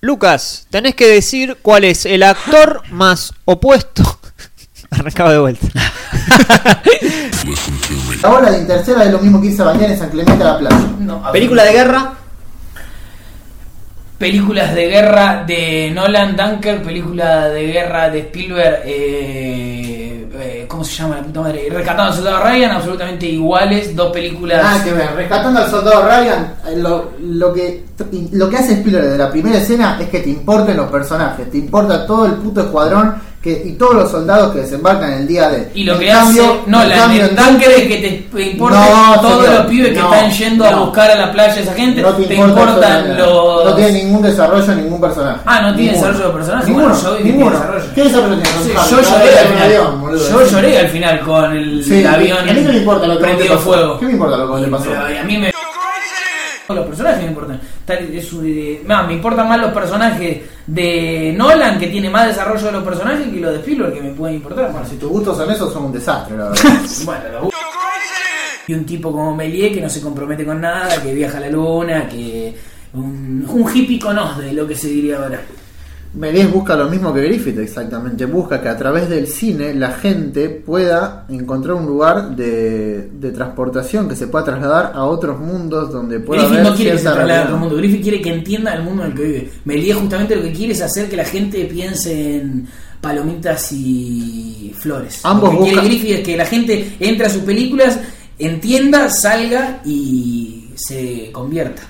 Lucas, tenés que decir cuál es el actor más opuesto. Arrancaba de vuelta. La ola de Intercela es lo mismo que hizo bañar en San Clemente a la playa. No, a Película de guerra. Películas de guerra de Nolan, Dunker, película de guerra de Spielberg, eh, eh, ¿cómo se llama la puta madre? Rescatando al soldado Ryan, absolutamente iguales, dos películas. Nada que ver, rescatando al soldado Ryan, eh, lo, lo que lo que hace Spielberg desde la primera escena es que te importen los personajes, te importa todo el puto escuadrón que, y todos los soldados que desembarcan el día de. y lo En que cambio- hace Nolan en cambio, en Dunker es que te importa No, todos señor, los pibes que no, están yendo a no. buscar a la playa esa gente, no te, te, importa importan los... No tiene ningún desarrollo ningún personaje. Ah, no tiene Ninguno. desarrollo de personaje. Ninguno, Bueno, yo ninguno. desarrollo. ¿Qué desarrollo tiene? Yo Cada lloré al final. avión, boludo. yo lloré al final con el, Sí, avión a mí no me importa lo que prendido fuego. ¿Qué me importa lo que te pasó? A mí me. Los personajes me importan. Es eh, no, me importan más los personajes de Nolan, que tiene más desarrollo de los personajes, que los de Spielberg, que me pueden importar. Bueno, si tus gustos son esos, son un desastre, la verdad. Bueno, y un tipo como Méliès que no se compromete con nada, que viaja a la luna, que. Un, un hippie con de lo que se diría ahora. Méliès busca lo mismo que Griffith, exactamente. Busca que a través del cine la gente pueda encontrar un lugar de, de transportación que se pueda trasladar a otros mundos donde pueda Griffith haber no quiere que se traslade a otro mundo. Griffith quiere que entienda el mundo en el que vive. Méliès justamente lo que quiere es hacer que la gente piense en palomitas y flores. Ambos lo que quiere buscan- Griffith es que la gente entre a sus películas, entienda, salga y se convierta.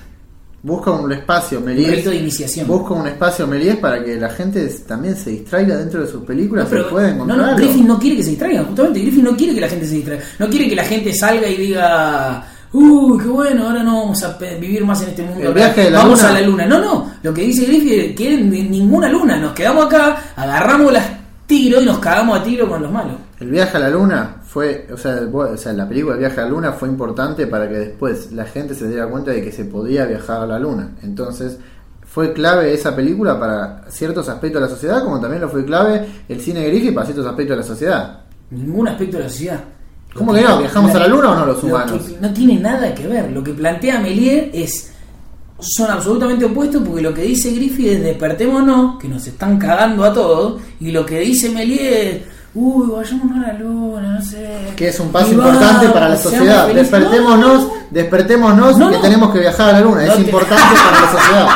Busca un espacio, Un Méliès. rito de iniciación. Busca un espacio Méliès para que la gente también se distraiga dentro de sus películas No, pero- pueda no, encontrar no, algo. Griffith no quiere que se distraigan, justamente. Griffith no quiere que la gente se distraiga. No quiere que la gente salga y diga, uy, qué bueno, ahora no vamos a vivir más en este mundo. El viaje de la vamos luna. a la luna. No, no. Lo que dice Griffith es que ni- ninguna luna. Nos quedamos acá, agarramos las tiros y nos cagamos a tiro con los malos. El viaje a la luna fue, o sea, el- o sea, la película El viaje a la luna fue importante para que después la gente se diera cuenta de que se podía viajar a la luna. Entonces, fue clave esa película para ciertos aspectos de la sociedad, como también lo fue clave el cine Griffith para ciertos aspectos de la sociedad. Ningún aspecto de la sociedad. ¿Cómo que no? ¿Viajamos a la luna o no los lo humanos? no tiene nada que ver. Lo que plantea Méliès es. Son absolutamente opuestos porque lo que dice Griffith es despertémonos, que nos están cagando a todos. Y lo que dice Méliès es. Uy, vayámonos a la luna, no sé. Que es un paso Y importante vamos, para la sociedad. felices. Despertémonos, No, despertémonos No, que no. tenemos que viajar a la luna. No es te- importante para la sociedad.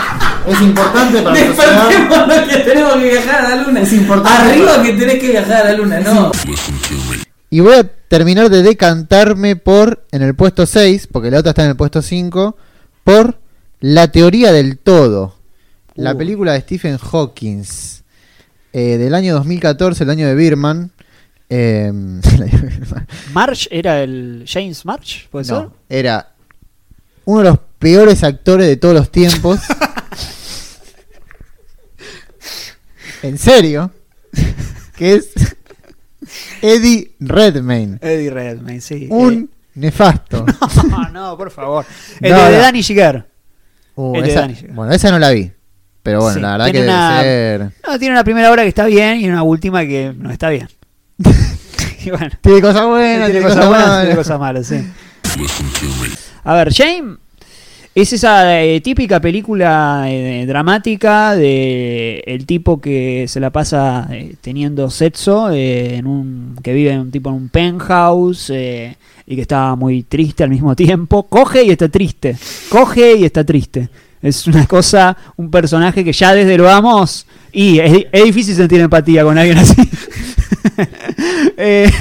Es importante para la sociedad. Despertémonos que tenemos que viajar a la luna. Es importante Arriba para- que tenés que viajar a la luna, no. Y voy a terminar de decantarme por, en el puesto 6, porque la otra está en el puesto 5, por La teoría del todo. La Uh. película de Stephen Hawking, eh, del año 2014, el año de Birman. Eh, March era el James March, ¿puede ser? no, era uno de los peores actores de todos los tiempos. en serio. Que es Eddie Redmayne. Eddie Redmayne, sí. Un nefasto. Eh, no, no, por favor. El No, de, de no. Danny Giger. Uh, El de esa- Danny Girard. bueno, esa no la vi. Pero bueno, Sí, la verdad que debe una- ser. No, tiene una primera hora que está bien y una última que no está bien. y bueno, Tiene cosas buenas, tiene tiene cosas cosas buenas, malas. tiene cosas malas, sí. A ver, Shame es esa eh, típica película eh, dramática de el tipo que se la pasa eh, teniendo sexo eh, en un que vive en un tipo en un penthouse eh, y que está muy triste al mismo tiempo. Coge y está triste. Coge y está triste. Es una cosa, un personaje que ya desde lo vamos y es, es difícil sentir empatía con alguien así. Eh,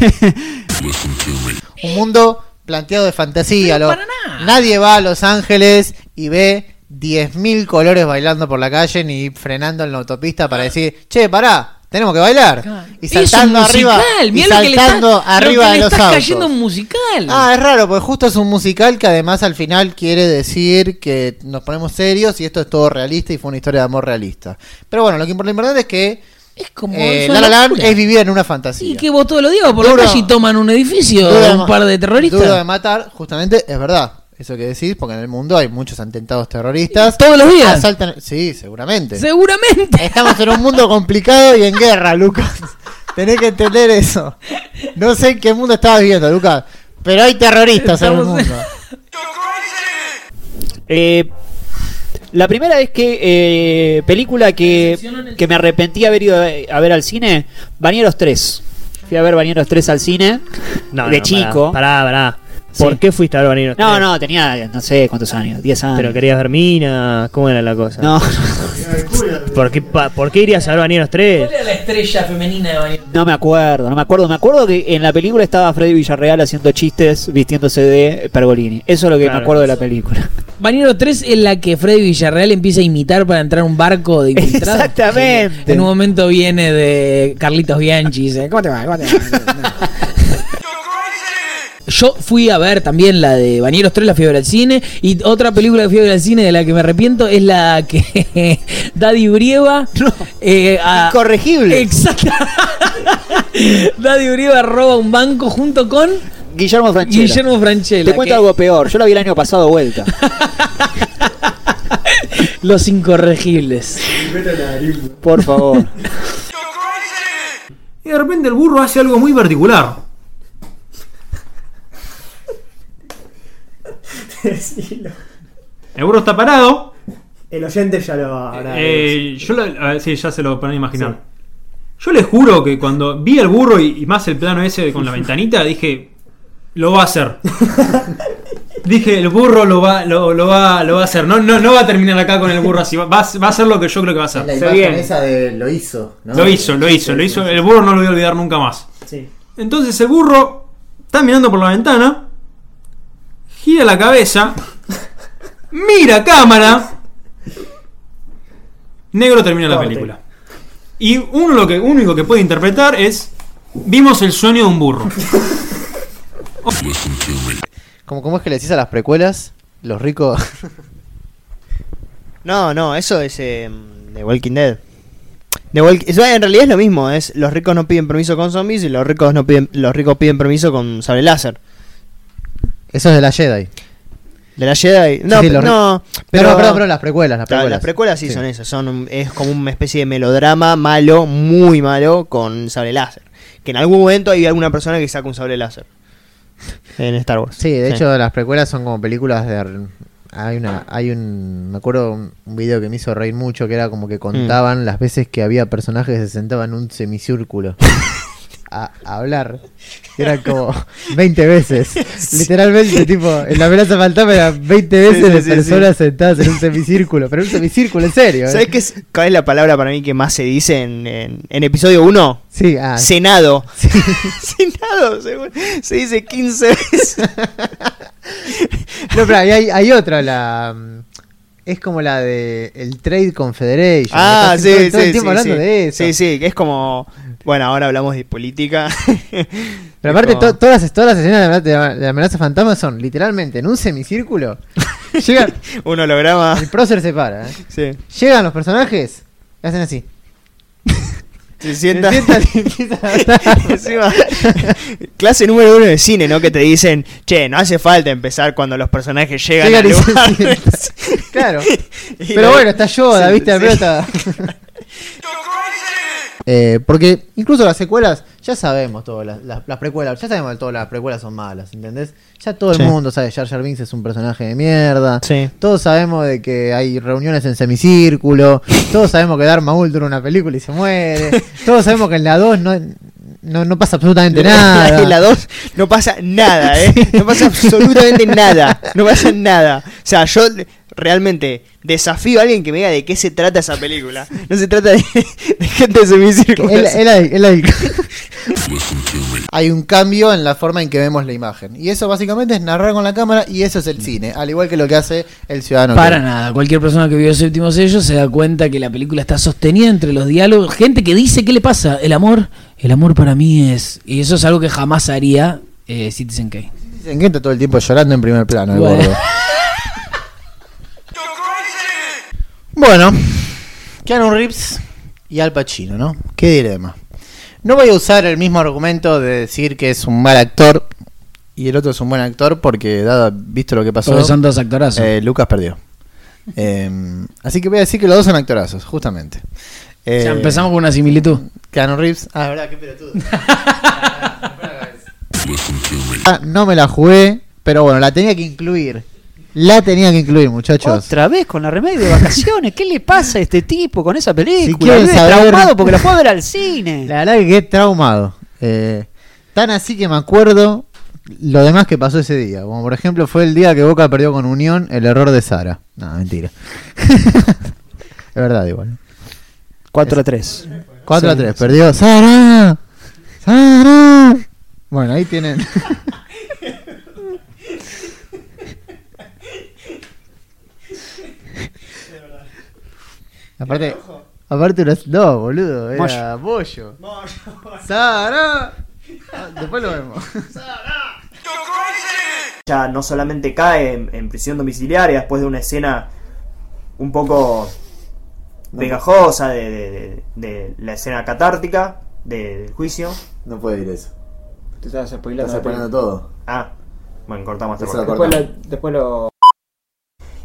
Un mundo planteado de fantasía. lo- para nada. Nadie va a Los Ángeles y ve 10.000 colores bailando por la calle ni frenando en la autopista para decir, che, pará, tenemos que bailar. Y saltando Es un arriba, y mirá lo que le saltando está- arriba lo que de los autos. cayendo un musical. Ah, es raro, porque justo es un musical que además al final quiere decir que nos ponemos serios y esto es todo realista y fue una historia de amor realista. Pero bueno, lo que lo importante es que es como eh, es La La vivir en una fantasía. Y que vos todos los días por Duro- la calle y toman un edificio de un par de terroristas. Duro de matar, justamente, es verdad. Eso que decís, porque en el mundo hay muchos atentados terroristas. Todos los días. Asaltan- sí, seguramente. Seguramente. Estamos en un mundo complicado y en guerra, Lucas. Tenés que entender eso. No sé en qué mundo estabas viviendo, Lucas. Pero hay terroristas en el en- mundo. Eh, La primera es que eh, película que, que me arrepentí haber ido a ver al cine, Bañeros 3. Fui a ver Bañeros 3 al cine No, de no, chico. Pará, pará. ¿Por Sí. qué fuiste a ver Bañeros No, 3? no, tenía no sé cuántos años, 10 años. Pero querías ver Mina, ¿cómo era la cosa? No, ¿Por qué, pa- ¿Por qué irías a ver Bañeros 3? ¿Cuál era la estrella femenina de Bañeros? no me acuerdo, no me acuerdo. Me acuerdo que en la película estaba Freddy Villarreal haciendo chistes vistiéndose de Pergolini. Eso es lo que Claro. me acuerdo de la película. Bañero 3 es la que Freddy Villarreal empieza a imitar para entrar a un barco de infiltrados. Exactamente. En un momento viene de Carlitos Bianchi y dice, ¿cómo te va? ¿Cómo te va? Yo fui a ver también la de Bañeros 3, la ver al cine. Y otra película a ver al cine de la que me arrepiento es la que Daddy Brieva. eh, a- Incorregible. Exacto. Daddy Brieva roba un banco junto con Guillermo Franchella. Guillermo Franchella. Te cuento que- algo peor. Yo la vi el año pasado vuelta. Los incorregibles. Por favor. Y de repente el burro hace algo muy particular. El burro está parado. El oyente ya lo habrá. Eh, yo lo- a ver, sí, ya se lo pueden imaginar. Yo les juro que cuando vi al burro y, y más el plano ese con la ventanita, dije, lo va a hacer. dije, el burro lo va, lo, lo va, lo va a hacer. No, no, no va a terminar acá con el burro así. Va, va a- va a hacer lo que yo creo que va a la hacer. Se imagen esa de lo hizo, ¿no? Lo hizo, lo hizo, lo hizo. El burro no lo voy a olvidar nunca más. Sí. Entonces el burro está mirando por la ventana, gira la cabeza, mira cámara. Negro termina la película. Y uno lo que único que puede interpretar es vimos el sueño de un burro. Como, ¿Cómo es que le decís a las precuelas? Los ricos. No, no, eso es eh, The Walking Dead. The Walk- eso en realidad es lo mismo, es los ricos no piden permiso con zombies y los ricos no piden los ricos piden permiso con sable láser. Eso es de la Jedi. De la Jedi. No, Sí, los no, Pero, pero perdón, perdón, las precuelas. Las precuelas, las precuelas sí, son eso, son es como una especie de melodrama malo, muy malo, con sable láser. Que en algún momento hay alguna persona que saca un sable láser. En Star Wars. Sí, de hecho las precuelas son como películas de... Hay una, hay un, me acuerdo un un video que me hizo reír mucho que era como que contaban las veces que había personajes que se sentaban en un semicírculo a, a hablar. Eran como 20 veces. Literalmente, tipo, en la amenaza fantasma eran 20 veces Sí, sí, de sí, personas sentadas en un semicírculo. Pero un semicírculo, en serio. ¿eh? ¿Sabes qué es, cuál es la palabra para mí que más se dice en, en, en episodio 1? Sí, ah, Senado. Senado, se, se dice 15 veces. No, pero hay, hay otra, la. Es como la de el Trade Confederation. Ah, sí, todo, todo el sí, tiempo sí, hablando sí. de eso. Sí, sí, que es como. Bueno, ahora hablamos de política. Pero aparte, Es como- to- todas, las, todas las escenas de, la- de amenaza fantasma son literalmente en un semicírculo. Llegan, un holograma. el prócer se para. ¿eh? Sí. Llegan los personajes y hacen así. Se Se sienta. sientan y empiezan a hablar. Encima, clase número uno de cine, ¿no? Que te dicen, che, no hace falta empezar cuando los personajes llegan, al se lugar". Claro. Y Pero la- bueno, está Yoda, Sí, ¿viste? Sí. Eh, porque incluso las secuelas, ya sabemos todo, las, las- las precuelas, ya sabemos que todas las precuelas son malas, ¿entendés? Ya todo el Sí. mundo sabe que Jar Jar Binks es un personaje de mierda. Sí. Todos sabemos de que hay reuniones en semicírculo. todos sabemos que Darth Maul dura una película y se muere. todos sabemos que en la 2 no, no, no pasa absolutamente nada. En la 2 no pasa nada, ¿eh? No pasa absolutamente nada. No pasa nada. O sea, yo realmente desafío a alguien que me diga de qué se trata esa película. No se trata de, de gente ahí- él ahí- Hay un cambio en la forma en que vemos la imagen. Y eso básicamente es narrar con la cámara y eso es el cine. Al igual que lo que hace el ciudadano. Para Kane. nada, cualquier persona que vio Séptimo Sello se da cuenta que la película está sostenida entre los diálogos. Gente que dice, ¿qué le pasa? El amor, el amor para mí es... Y eso es algo que jamás haría eh, Citizen Kane. Dicen que está todo el tiempo llorando en primer plano, el Bueno. gordo. Bueno, Keanu Reeves y Al Pacino, ¿no? Qué dilema. No voy a usar el mismo argumento de decir que es un mal actor y el otro es un buen actor porque, dado, visto lo que pasó, Porque son dos actorazos. eh, Lucas perdió. Eh, así que voy a decir que los dos son actorazos, justamente. Eh, ya empezamos con una similitud. Keanu Reeves. Ah, verdad, qué pelotudo. Ah, no me la jugué, pero bueno, la tenía que incluir. La tenía que incluir, muchachos. Otra vez con la remedio de vacaciones. ¿Qué le pasa a este tipo con esa película? Vive saber- traumado porque la fue a ver al cine. La verdad que quedé traumado. Eh, tan así que me acuerdo lo demás que pasó ese día. Como por ejemplo fue el día que Boca perdió con Unión el error de Sara. No, mentira. es verdad igual. 4 a 3. 4 a Sí, 3, sí. perdió Sara. Sara. Bueno, ahí tienen. aparte, aparte los no, boludo, era bollo. Sara. Ah, Después lo vemos. Ya no solamente cae en, en prisión domiciliaria después de una escena un poco pegajosa de, de- de- de la escena catártica de- del juicio. No puede ir eso. Te estás spoilando. Estás spoileando todo. Ah, bueno, cortamos este. Después lo, después lo-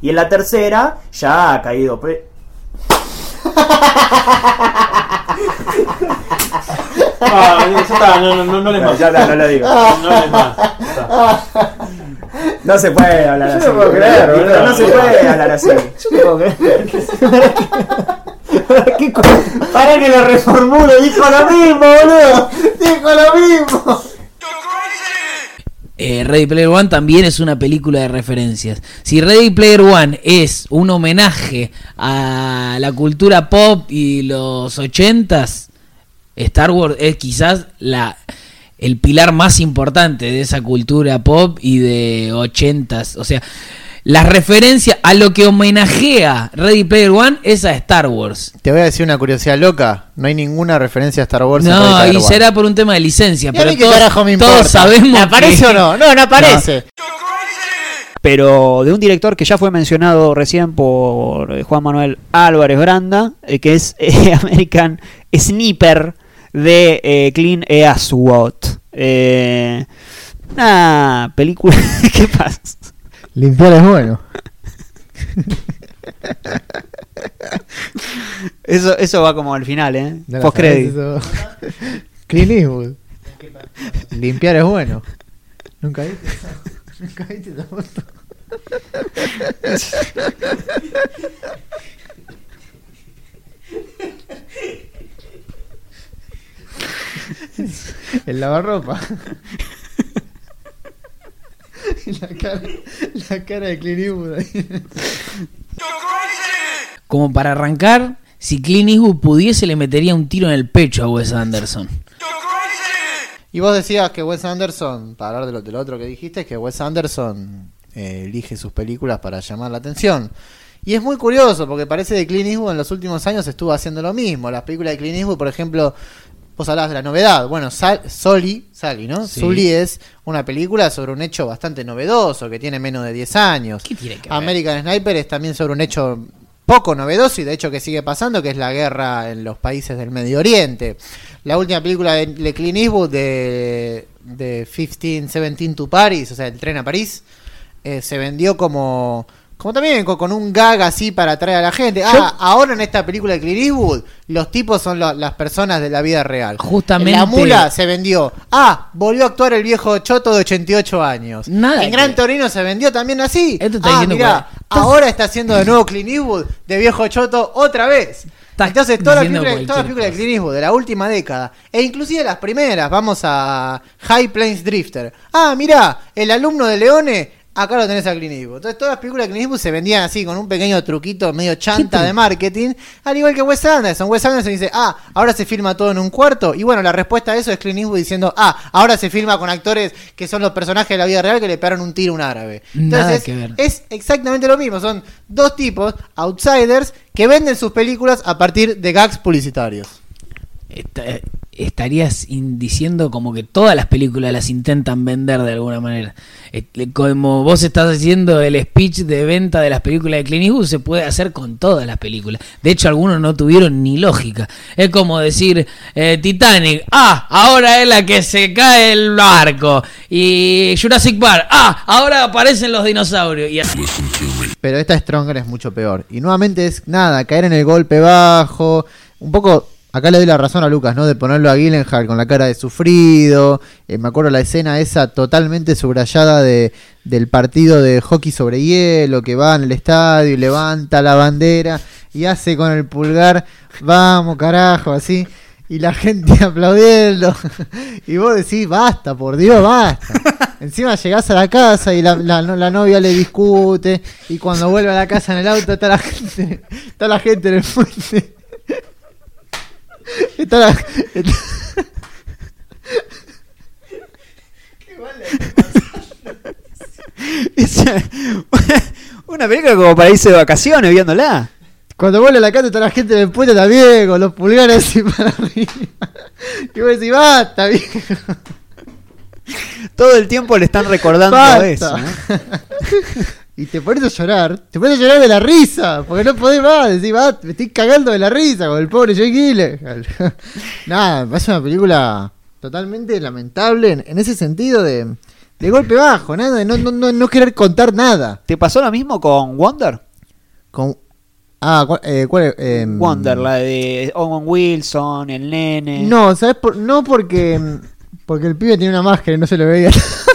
Y en la tercera ya ha caído pre- Ah, ya está, no, no, no, no le más. Ya está, no lo digo. No le más. Está. No se puede hablar así. no puedo creer, boludo. boludo. No se puede hablar así. Para que lo reformulo, dijo lo mismo, boludo. Dijo lo mismo. Eh, Ready Player One también es una película de referencias. Si Ready Player One es un homenaje a la cultura pop y los ochentas, Star Wars es quizás la el pilar más importante de esa cultura pop y de ochentas. O sea, las referencias a lo que homenajea Ready Player One es a Star Wars. Te voy a decir una curiosidad loca. No hay ninguna referencia a Star Wars. en Ready No, Player y One. será por un tema de licencia. ¿Y a Pero todos, carajo me todos importa? sabemos ¿Aparece que- o no? No, no aparece. Pero de un director que ya fue mencionado recién por eh, Juan Manuel Álvarez Branda, eh, que es eh, American Sniper de eh, Clint Eastwood. Eh, una película. ¿Qué pasa? Limpiar es bueno. Eso, eso va como al final, ¿eh? No Post. Clint Eastwood. Limpiar es bueno. ¿Nunca viste? ¿Nunca viste esa foto? El lavarropa. La cara, la cara de Clint Eastwood. Como para arrancar, si Clint Eastwood pudiese le metería un tiro en el pecho a Wes Anderson. Y vos decías que Wes Anderson, para hablar de lo, otro que dijiste, que Wes Anderson eh, elige sus películas para llamar la atención. Y es muy curioso, porque parece que Clint Eastwood en los últimos años estuvo haciendo lo mismo. Las películas de Clint Eastwood, por ejemplo, vos hablabas de la novedad. Bueno, Sal, Soli, Sally, ¿no? Sí. Sully es una película sobre un hecho bastante novedoso, que tiene menos de 10 años. ¿Qué tiene que ver? American Sniper es también sobre un hecho poco novedoso y de hecho que sigue pasando, que es la guerra en los países del Medio Oriente. La última película de, de Clint Eastwood de, de 15, 17 to Paris, o sea, el tren a París, eh, se vendió como, como también con, con un gag así para atraer a la gente. Ah, ahora en esta película de Clint Eastwood, los tipos son lo- las personas de la vida real. Justamente- La mula se vendió. Ah, volvió a actuar el viejo choto de 88 años. Nada en Gran. Torino se vendió también así. Esto está ah, diciendo mirá, cual- ahora está haciendo de nuevo Clint Eastwood de viejo choto otra vez. Entonces, todas las películas, de. Clint Eastwood de la última década, e inclusive las primeras, vamos a High Plains Drifter. Ah, mirá, el alumno de Leone, acá lo tenés a Clint Eastwood. Entonces, todas las películas de Clint Eastwood se vendían así, con un pequeño truquito medio chanta de marketing, al igual que Wes Anderson. Wes Anderson dice, ah, ahora se filma todo en un cuarto, y bueno, la respuesta a eso es Clint Eastwood diciendo, ah, ahora se filma con actores que son los personajes de la vida real que le pegaron un tiro a un árabe. Entonces, es exactamente lo mismo. Son dos tipos, outsiders, que venden sus películas a partir de gags publicitarios. Esta- estarías diciendo como que todas las películas las intentan vender de alguna manera. Eh, Como vos estás haciendo el speech de venta de las películas de Clint Eastwood, se puede hacer con todas las películas. De hecho, algunos no tuvieron ni lógica. Es como decir eh, Titanic, ah, ahora es la que se cae el barco. Y Jurassic Park, ah, ahora aparecen los dinosaurios. Y así. Pero esta Stronger es mucho peor. Y nuevamente es nada, caer en el golpe bajo. Un poco acá le doy la razón a Lucas, ¿no? De ponerlo a Gyllenhaal con la cara de sufrido. Eh, me acuerdo la escena esa totalmente subrayada de, del partido de hockey sobre hielo, que va en el estadio y levanta la bandera y hace con el pulgar, vamos carajo, así. Y la gente aplaudiendo. y vos decís, basta, por Dios, basta. Encima llegás a la casa y la, la- novia le discute. Y cuando vuelve a la casa en el auto está la gente, está la gente en el puente. Está la, está- Es una película como para irse de vacaciones viéndola. cuando vuelve a la casa está la gente en el puente también, con los pulgares así para arriba. Y vos decís, basta, viejo. Todo el tiempo le están recordando Basta. eso. ¿no? Y te pones a llorar, te pones a llorar de la risa, porque no podés más, decís, va, me estoy cagando de la risa con el pobre Jake Gyllenhaal. Nada, me parece una película totalmente lamentable en, en ese sentido de, de golpe bajo, nada, de no, no, no, no querer contar nada. ¿Te pasó lo mismo con Wonder? Con, ah, ¿cuál, eh, cuál, eh, Wonder, la de Owen Wilson, el nene. No, ¿sabes? Por, no porque, porque el pibe tiene una máscara y no se lo veía.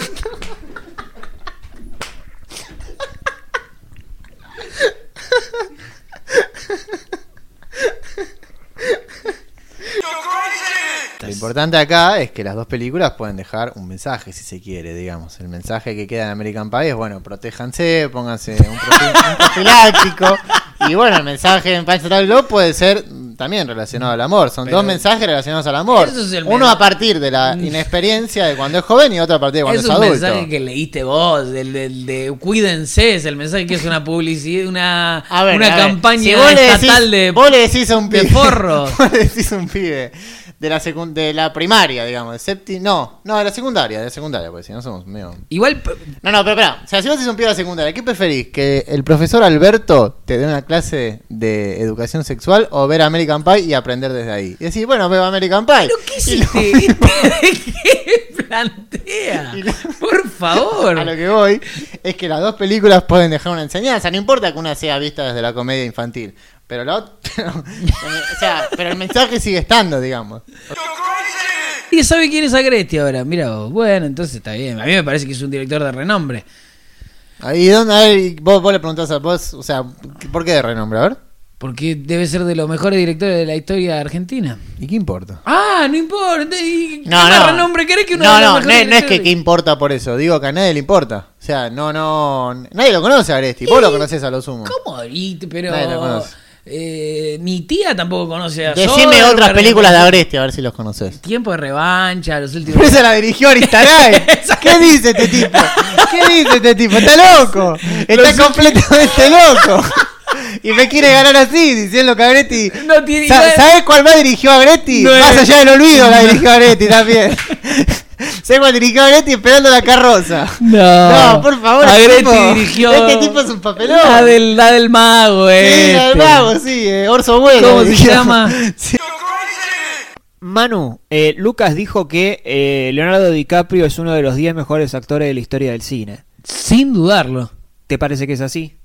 importante acá es que las dos películas pueden dejar un mensaje, si se quiere, digamos. El mensaje que queda en American Pie es, bueno, protéjanse, pónganse un, profi- un profiláctico. Y bueno, el mensaje en Pancho Tal Globe puede ser mm, también relacionado al amor. Son Pero- dos mensajes relacionados al amor. Es Uno a partir de la inexperiencia de cuando es joven y otro a partir de cuando Es es, un adulto. mensaje que leíste vos, del, del- de cuídense, es el mensaje que es una publicidad, una, A ver, una a campaña si estatal decís- de, vos le decís a un de pibe, forro. vos le decís a un pibe de la secund- de la primaria, digamos, de septi- no, no, de la secundaria, de la secundaria, porque si no somos medio Igual, No, no, pero espera, o sea, si vos sos un pibe de la secundaria, ¿qué preferís? ¿Que el profesor Alberto te dé una clase de educación sexual o ver American Pie y aprender desde ahí? Y decís, bueno, veo American Pie. ¿pero qué este? ¿Qué plantea? Lo- Por favor. A lo que voy es que las dos películas pueden dejar una enseñanza. No importa que una sea vista desde la comedia infantil. Pero la otra. o sea, pero el mensaje sigue estando, digamos. Y sabe quién es Agresti ahora. Mira vos. Bueno, entonces está bien. A mí me parece que es un director de renombre. Ahí, ¿dónde? Vos, vos le preguntás a vos, o sea, ¿por qué de renombre? A ver. Porque debe ser de los mejores directores de la historia de Argentina. ¿Y qué importa? Ah, no importa. ¿Y No, no. renombre querés que uno no, no, no, no es que qué importa por eso. Digo que a nadie le importa. O sea, no, no. Nadie lo conoce a Agresti. Vos lo conocés a lo sumo. ¿Cómo? Y- pero. Nadie lo conoce. Eh, mi tía tampoco conoce a Decime otras películas de. Agresti a ver si los conoces. Tiempo de revancha, los últimos. Pero esa la dirigió Aristaray. ¿Qué dice este tipo? ¿Qué dice este tipo? Está loco. Está completamente loco. Y me quiere ganar así, diciendo que Agretti. No tiene. ¿Sabes cuál más dirigió Agretti? No es- Más allá del olvido la dirigió Agretti también. ¿Sabes cuál dirigió Agretti esperando la carroza? No, No, por favor. este Agretti tipo- dirigió. Este tipo es un papelón. La del, la del mago, Sí, eh. la del mago, sí, eh, Orso Bueno. ¿Cómo se dirigió. llama? Sí. Manu, eh, Lucas dijo que eh, Leonardo DiCaprio es uno de los 10 mejores actores de la historia del cine. Sin dudarlo. ¿Te parece que es así?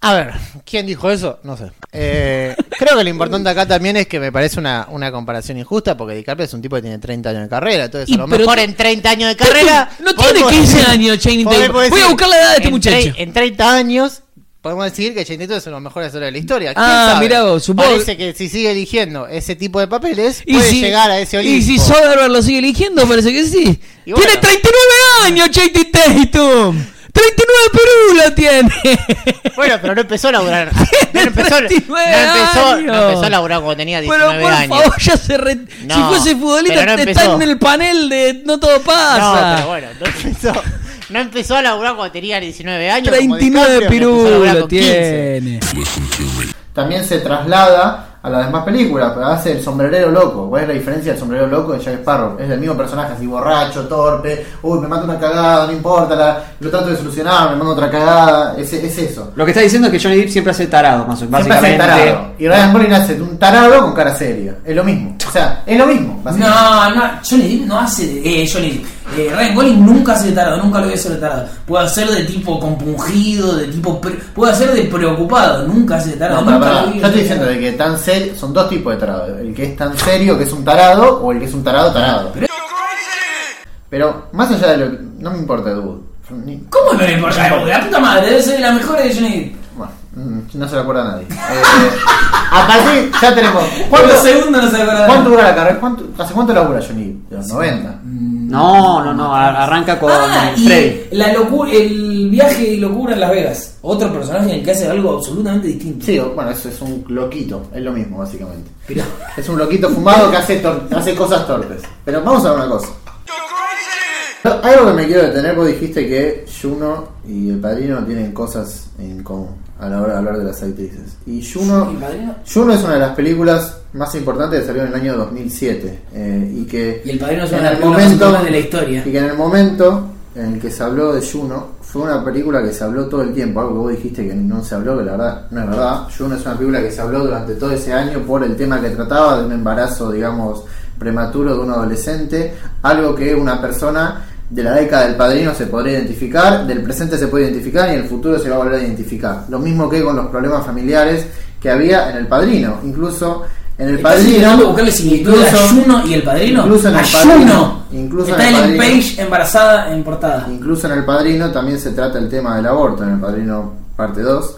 A ver, ¿quién dijo eso? No sé. Eh, creo que lo importante acá también es que me parece una, una comparación injusta porque DiCaprio es un tipo que tiene 30 años de carrera. Entonces, Y a lo pero mejor en 30 años de carrera. No tiene podemos 15 decir- años, Channing Tatum. Voy a buscar la edad de este muchacho. En 30 años. Podemos decir que Channing Tatum es uno de los mejores actores de la historia. ¿Quién Ah, sabe? mirá vos, supongo- Parece que si sigue eligiendo ese tipo de papeles, Y puede si- llegar a ese Olimpo. Y si Soderbergh lo sigue eligiendo, parece que sí. Bueno. Tiene 39 años, Channing Tatum. 39 perulas tiene. Bueno, pero no empezó a laburar. No empezó, no 39 empezó, no empezó a laburar cuando tenía 19 Pero por años. favor, ya se re... No, Si fuese futbolista, no está en el panel de No Todo No, Pasa. pero bueno, no empezó, no empezó a laburar cuando tenía 19 años. como 39 DiCaprio, que empezó a laburar pirulos con 15. tiene. También se traslada a las demás películas, pero hace el sombrerero loco. ¿Cuál es la diferencia del sombrerero loco de Jack Sparrow? Es el mismo personaje, así borracho, torpe. Uy, me mata una cagada, no importa, la- lo trato de solucionar, me mando otra cagada. Es, es eso. Lo que está diciendo es que Johnny Depp siempre hace tarado, más o menos. Siempre hace tarado. Y Ryan Gosling hace un tarado con cara seria. Es lo mismo. O sea, es lo mismo. básicamente. No, no, Johnny Depp no hace de. Eh, Johnny Depp. Eh, Ryan Gosling nunca hace de tarado, nunca lo voy a hacer de tarado. Puede hacer de tipo compungido, de tipo. pre- puede hacer de preocupado, nunca hace de tarado. No, nunca lo Yo estoy diciendo de que tan serio, son dos tipos de tarado. El que es tan serio que es un tarado o el que es un tarado tarado. Pero- Pero más allá de lo que... No me importa, dude. Ni- ¿Cómo no le importa? La puta madre, debe ser de las mejores de Johnny Depp. Mm, no se lo acuerda nadie. Eh, a partir, ya tenemos. ¿Cuánto, los segundos no se acuerda. cuánto dura la carrera? ¿Cuánto, ¿Hace cuánto labura Johnny? De los 90. No, no, no, a- arranca con Ah, y Freddy. la locura, el viaje y locura en Las Vegas. Otro personaje en el que hace algo absolutamente distinto. Sí, bueno, eso es un loquito. Es lo mismo, básicamente. Pero, Es un loquito fumado que hace, tor- hace cosas torpes. Pero vamos a ver una cosa. Hay Algo que me quiero detener, vos dijiste que Juno y el padrino tienen cosas en común a la hora de hablar de las actrices. Y Juno. Juno es una de las películas más importantes que salió en el año 2007. eh, y que Y el padrino es en una el más de la historia. y que en el momento en el que se habló de Juno fue una película que se habló todo el tiempo, algo que vos dijiste que no se habló, que la verdad no es verdad. Juno es una película que se habló durante todo ese año por el tema que trataba de un embarazo, digamos, prematuro de un adolescente, algo que una persona de la década del padrino se podría identificar, del presente se puede identificar y en el futuro se va a volver a identificar. Lo mismo que con los problemas familiares que había en el padrino, incluso en el ¿Estás padrino. buscarle similitud a incluso- Juno y el padrino? incluso en el Padrino. Juno. Incluso en Está el Ellen Padrino. Page embarazada en portada. Incluso en El Padrino también se trata el tema del aborto, en El Padrino parte 2,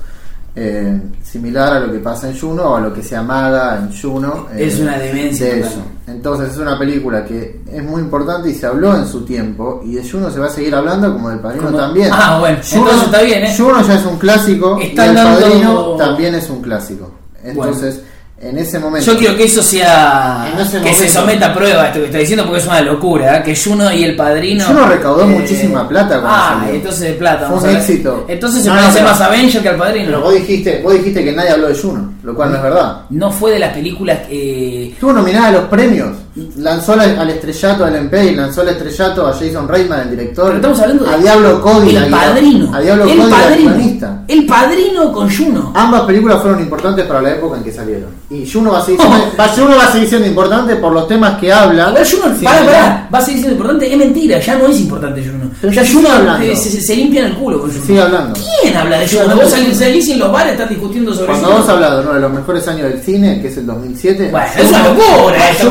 eh, similar a lo que pasa en Juno o a lo que se amaga en Juno. eh, Es una demencia De eso. Entonces es una película que es muy importante y se habló en su tiempo y de Juno se va a seguir hablando como del Padrino Como- también. Ah, bueno, entonces está bien, ¿eh? Juno ya es un clásico y El dando- Padrino también es un clásico. Entonces, en ese momento... Yo quiero que eso sea. En ese que se someta a prueba esto que está diciendo porque es una locura. ¿eh? Que Juno y el padrino. Juno recaudó eh, muchísima plata cuando Ah, salió. entonces de plata. Fue un éxito. Entonces se No, parece no, más a Avenger que al padrino. Pero vos dijiste, vos dijiste que nadie habló de Juno, lo cual no es verdad. No fue de las películas que. Estuvo nominada a los premios. Lanzó al, al estrellato al Empey, lanzó al estrellato a Jason Reitman, el director. Pero estamos hablando de. A Diablo Cody, El padrino. A Diablo el Cody, padrino. El padrino con Juno. Ambas películas fueron importantes para la época en que salieron. Y Juno va a seguir siendo, va- Juno va a seguir siendo importante por los temas que habla. A ver, Juno, Sí, pará, ¿no? pará, va a seguir siendo importante. Es mentira, ya no es importante Juno. Pero ya Juno eh, se, se, se limpian el culo con Juno. Sigue hablando. ¿Quién habla de Juno? Vos salís, salís en los bares, están discutiendo sobre Cuando vos hablas de uno de los mejores años del cine, que es el 2007. Bueno, a es una locura a esto,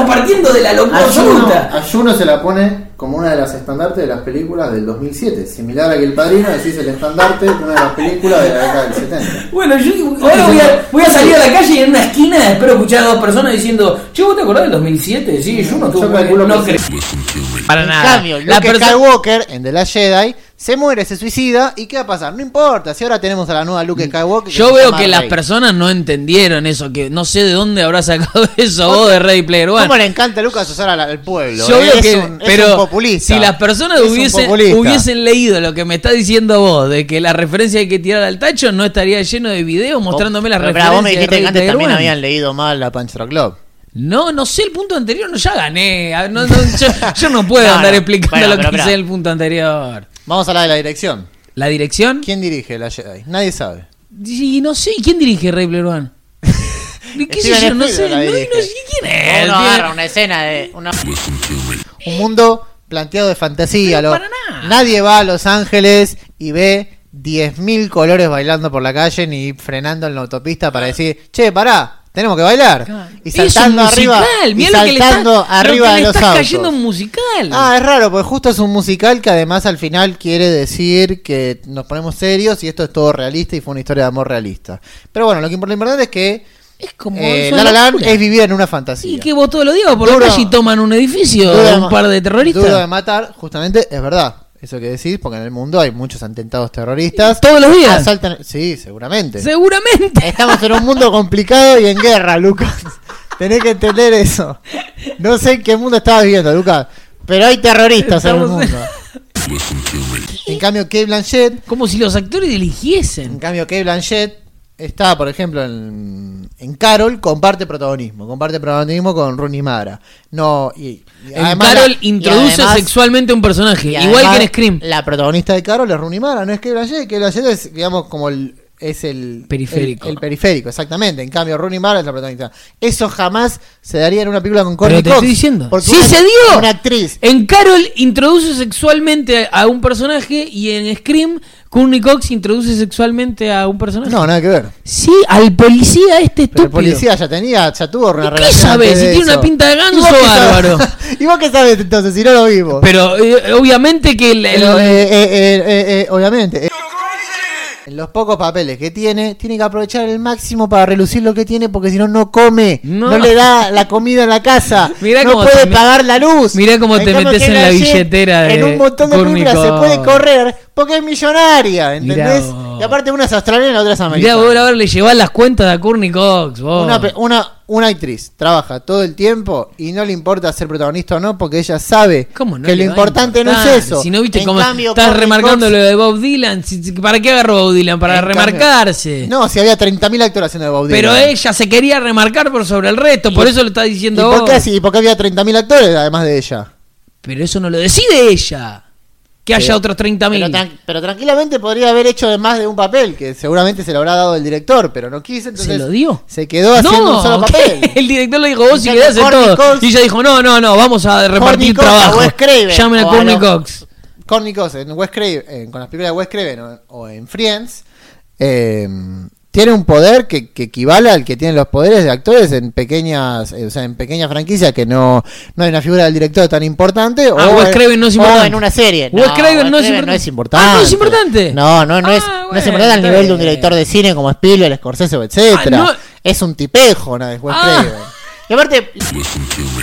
Está partiendo de la locura absoluta. a Juno se la pone como una de las estandartes de las películas del 2007. Similar a que El Padrino, decís el estandarte de una de las películas de la década del 70. Bueno, yo ahora voy a, voy a salir a la calle y en una esquina espero escuchar a dos personas diciendo, che, ¿vos te acordás del 2007? Sí, yo no Yo tuve, calculo no que creo. Para En nada. cambio, La Luke perso- Skywalker en The Last Jedi se muere, se suicida y ¿qué va a pasar? No importa, si ahora tenemos a la nueva Luke Skywalker. Yo veo que las personas no entendieron eso, que no sé de dónde habrá sacado eso vos de Ready Player One. ¿Cómo le encanta a Lucas usar al, pueblo? Yo eh? veo es que, un, es pero un populista. si las personas hubiesen, leído lo que me está diciendo vos, de que la referencia hay que tirar al tacho, no estaría lleno de videos mostrándome las Pero, pero referencias. vos me dijiste de que antes también One. habían leído mal la Punch Drunk Club. No, no sé el punto anterior, no, ya gané. Ah, no, no, yo, yo no puedo andar explicando Bueno, lo pero que hice en el punto anterior. Vamos a hablar de la dirección. ¿La dirección? ¿Quién dirige la Jedi? Nadie sabe. Y no sé, ¿quién dirige Ready Player One? ¿Qué sé yo? No sé, no, no dirige. sé quién es. Uno agarra una escena de una- un mundo planteado de fantasía. Pero lo- para nada. Nadie va a Los Ángeles y ve 10.000 colores bailando por la calle ni frenando en la autopista para decir, che, pará, tenemos que bailar. Y Es saltando arriba, musical, y mirá lo que le está- saltando lo que arriba le de los está autos. cayendo un musical. Ah, es raro, porque justo es un musical que además al final quiere decir que nos ponemos serios y esto es todo realista y fue una historia de amor realista. Pero bueno, lo que lo importante es que es como eh, es La una La Land locura. es vivir en una fantasía. Y que vos todos los días por Duro- la calle y toman un edificio de un par de terroristas. Duro de matar, justamente, es verdad. Eso que decís, porque en el mundo hay muchos atentados terroristas. Todos los días. Asaltan- sí, seguramente. Seguramente. Estamos en un mundo complicado y en guerra, Lucas. Tenés que entender eso. No sé en qué mundo estabas viviendo, Lucas. Pero hay terroristas en el en- mundo. En cambio, Kate Blanchett Como si los actores En eligiesen. cambio, Kate Blanchett está, por ejemplo, en, en Carol, comparte protagonismo. Comparte protagonismo con Rooney Mara. No, y, y En Carol la- y introduce además- sexualmente a un personaje, igual que en Scream. La protagonista de Carol es Rooney Mara, no es Kate Blanchett. Kate Blanchett es, digamos, como el, es el Periférico. El, el periférico, exactamente. En cambio, Rooney Mara es la protagonista. Eso jamás se daría en una película con Courtney te Cox. estoy diciendo. ¡Sí una- se dio! Una actriz. En Carol introduce sexualmente a un personaje y en Scream Courtney Cox introduce sexualmente a un personaje. No, nada que ver. Sí, al policía este Pero estúpido. el policía ya tenía, ya tuvo una ¿Y qué relación. sabes? antes Si tiene una pinta de ganso, ¿Y vos qué sabes? bárbaro. ¿Y vos qué sabes entonces si no lo vimos? Pero eh, obviamente que el, el- Pero, eh, eh, obviamente. en los pocos papeles que tiene, tiene que aprovechar el máximo para relucir lo que tiene, porque si no, no come. No. No. le da la comida en la casa. Mirá no puede pagar la luz. Mirá cómo te metes en la billetera de En un montón de películas se puede correr porque es millonaria, Mirá ¿entendés? Y aparte, una es australiana y la otra es Mirá, americana. vos a ver, le llevás las cuentas a Courtney Cox. vos. Una, pe- una, una actriz trabaja todo el tiempo y no le importa ser protagonista o no porque ella sabe ¿Cómo no que le lo va a importante no importar? es eso. Si no viste En cómo cambio, estás Courtney remarcando Cox- lo de Bob Dylan. Si- si- ¿Para qué agarró Bob Dylan? Para En cambio- remarcarse. No, si había 30.000 actores haciendo de Bob Pero Dylan. ella se quería remarcar por sobre el resto, por eso lo está ¿Y diciendo por vos. qué así? ¿Y por qué había 30.000 actores además de ella? Pero eso no lo decide ella. Que haya otros Pero, 30.000. tran- pero tranquilamente podría haber hecho de más de un papel, que seguramente se lo habrá dado el director, pero no quiso, entonces ¿Se lo dio? se quedó haciendo no, un solo papel. el director le dijo, vos si En hacer Courtney todo. Cox- Y ella dijo, no, no, no, vamos a repartir Cox, trabajo. a Llamen a los- Cox. Courtney Cox en, Wes Craven, en- con las películas de Wes Craven o, o en Friends, eh, tiene un poder que, que equivale al que tienen los poderes de actores en pequeñas, eh, o sea, en pequeñas franquicias que no, no hay una figura del director tan importante. Ah, o, Wes en- Craven no es o importante. en una serie. Wes Craven no es importante. no es importante. Ah, ¿no es importante? No, no, no, es, Ah, no es bueno, importante al nivel de un director de cine como Spielberg, Scorsese, o etcétera. Ah, no. Es un tipejo, ¿no? Es Wes Ah. Craven. Y aparte,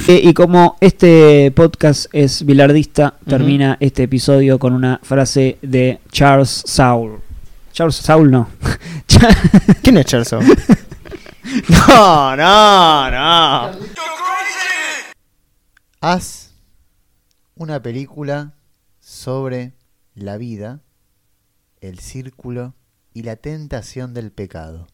Eh, y como este podcast es bilardista, termina este episodio con una frase de Charles Saul. Charles Saul no. ¿Quién es Cherso? no, no, no. haz una película sobre la vida, el círculo y la tentación del pecado.